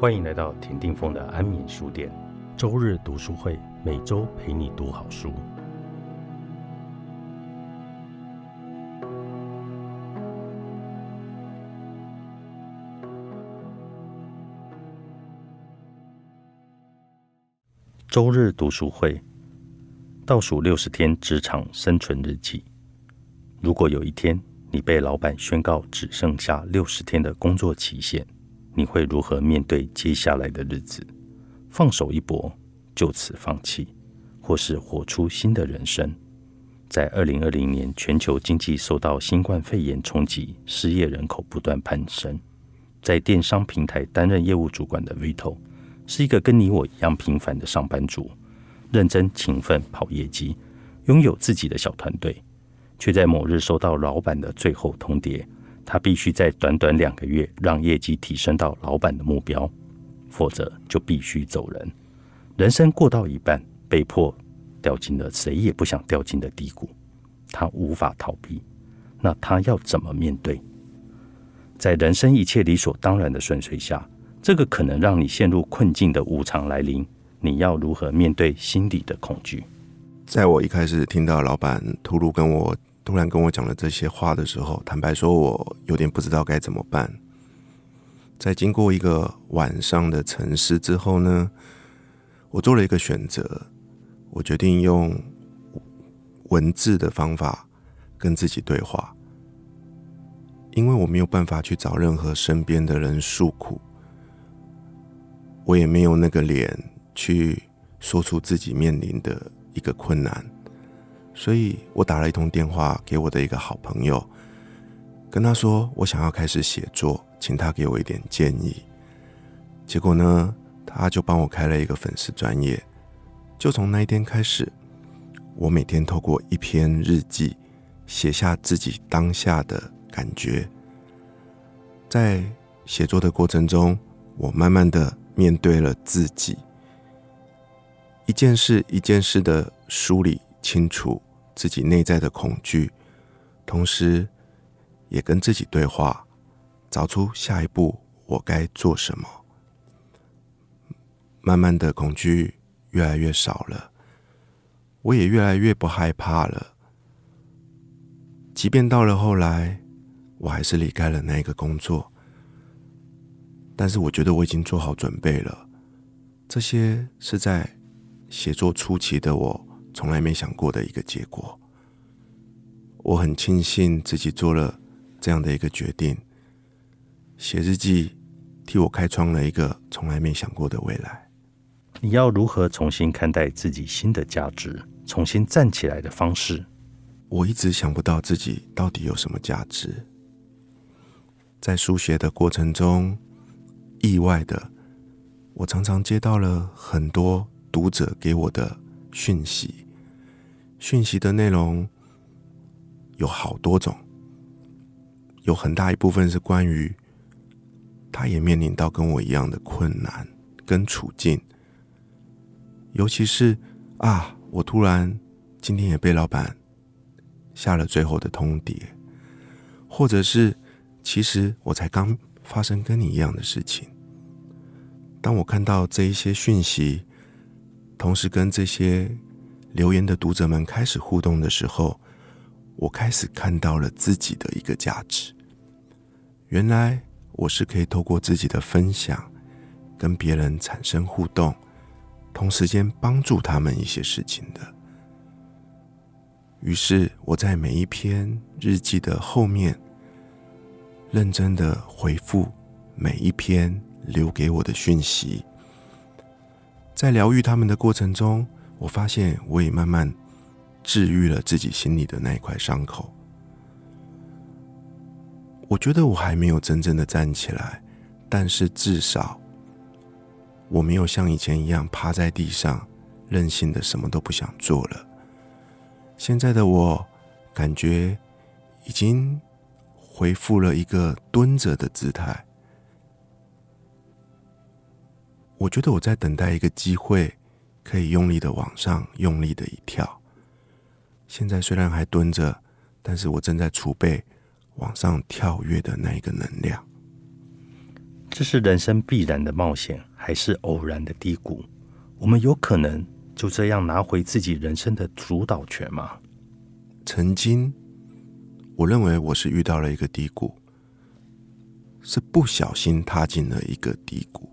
欢迎来到田定峰的安眠书店，周日读书会，每周陪你读好书。周日读书会，倒数六十天职场生存日记。如果有一天你被老板宣告只剩下六十天的工作期限，你会如何面对接下来的日子？放手一搏，就此放弃，或是活出新的人生？在二零二零年，全球经济受到新冠肺炎冲击，失业人口不断攀升。在电商平台担任业务主管的 Vito，是一个跟你我一样平凡的上班族，认真勤奋跑业绩，拥有自己的小团队，却在某日收到老板的最后通牒。他必须在短短两个月让业绩提升到老板的目标，否则就必须走人。人生过到一半，被迫掉进了谁也不想掉进的低谷，他无法逃避。那他要怎么面对？在人生一切理所当然的顺遂下，这个可能让你陷入困境的无常来临，你要如何面对心底的恐惧？在我一开始听到老板突如跟我。突然跟我讲了这些话的时候，坦白说，我有点不知道该怎么办。在经过一个晚上的沉思之后呢，我做了一个选择，我决定用文字的方法跟自己对话，因为我没有办法去找任何身边的人诉苦，我也没有那个脸去说出自己面临的一个困难。所以我打了一通电话给我的一个好朋友，跟他说我想要开始写作，请他给我一点建议。结果呢，他就帮我开了一个粉丝专业。就从那一天开始，我每天透过一篇日记，写下自己当下的感觉。在写作的过程中，我慢慢的面对了自己，一件事一件事的梳理清楚。自己内在的恐惧，同时也跟自己对话，找出下一步我该做什么。慢慢的，恐惧越来越少了，我也越来越不害怕了。即便到了后来，我还是离开了那个工作，但是我觉得我已经做好准备了。这些是在写作初期的我。从来没想过的一个结果，我很庆幸自己做了这样的一个决定。写日记替我开创了一个从来没想过的未来。你要如何重新看待自己新的价值，重新站起来的方式？我一直想不到自己到底有什么价值。在书写的过程中，意外的，我常常接到了很多读者给我的。讯息，讯息的内容有好多种，有很大一部分是关于他也面临到跟我一样的困难跟处境，尤其是啊，我突然今天也被老板下了最后的通牒，或者是其实我才刚发生跟你一样的事情，当我看到这一些讯息。同时，跟这些留言的读者们开始互动的时候，我开始看到了自己的一个价值。原来我是可以透过自己的分享，跟别人产生互动，同时间帮助他们一些事情的。于是，我在每一篇日记的后面，认真的回复每一篇留给我的讯息。在疗愈他们的过程中，我发现我也慢慢治愈了自己心里的那一块伤口。我觉得我还没有真正的站起来，但是至少我没有像以前一样趴在地上任性的什么都不想做了。现在的我感觉已经恢复了一个蹲着的姿态。我觉得我在等待一个机会，可以用力的往上用力的一跳。现在虽然还蹲着，但是我正在储备往上跳跃的那一个能量。这是人生必然的冒险，还是偶然的低谷？我们有可能就这样拿回自己人生的主导权吗？曾经，我认为我是遇到了一个低谷，是不小心踏进了一个低谷。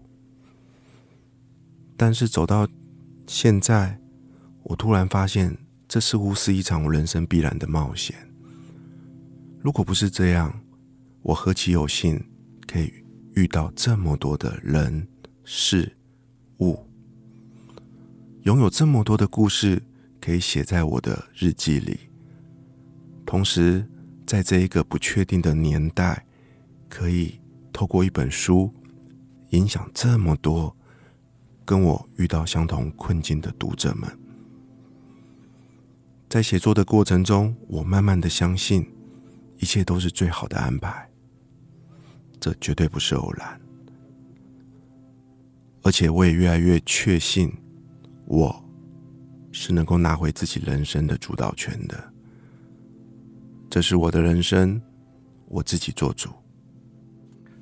但是走到现在，我突然发现，这似乎是一场人生必然的冒险。如果不是这样，我何其有幸可以遇到这么多的人事物，拥有这么多的故事可以写在我的日记里。同时，在这一个不确定的年代，可以透过一本书影响这么多跟我遇到相同困境的读者们。在写作的过程中，我慢慢的相信，一切都是最好的安排。这绝对不是偶然，而且我也越来越确信，我是能够拿回自己人生的主导权的。这是我的人生，我自己做主。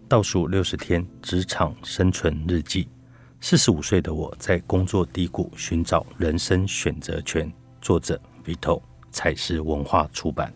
倒数六十天职场生存日记，四十五岁的我在工作低谷寻找人生选择权。作者：Vito，彩石文化出版。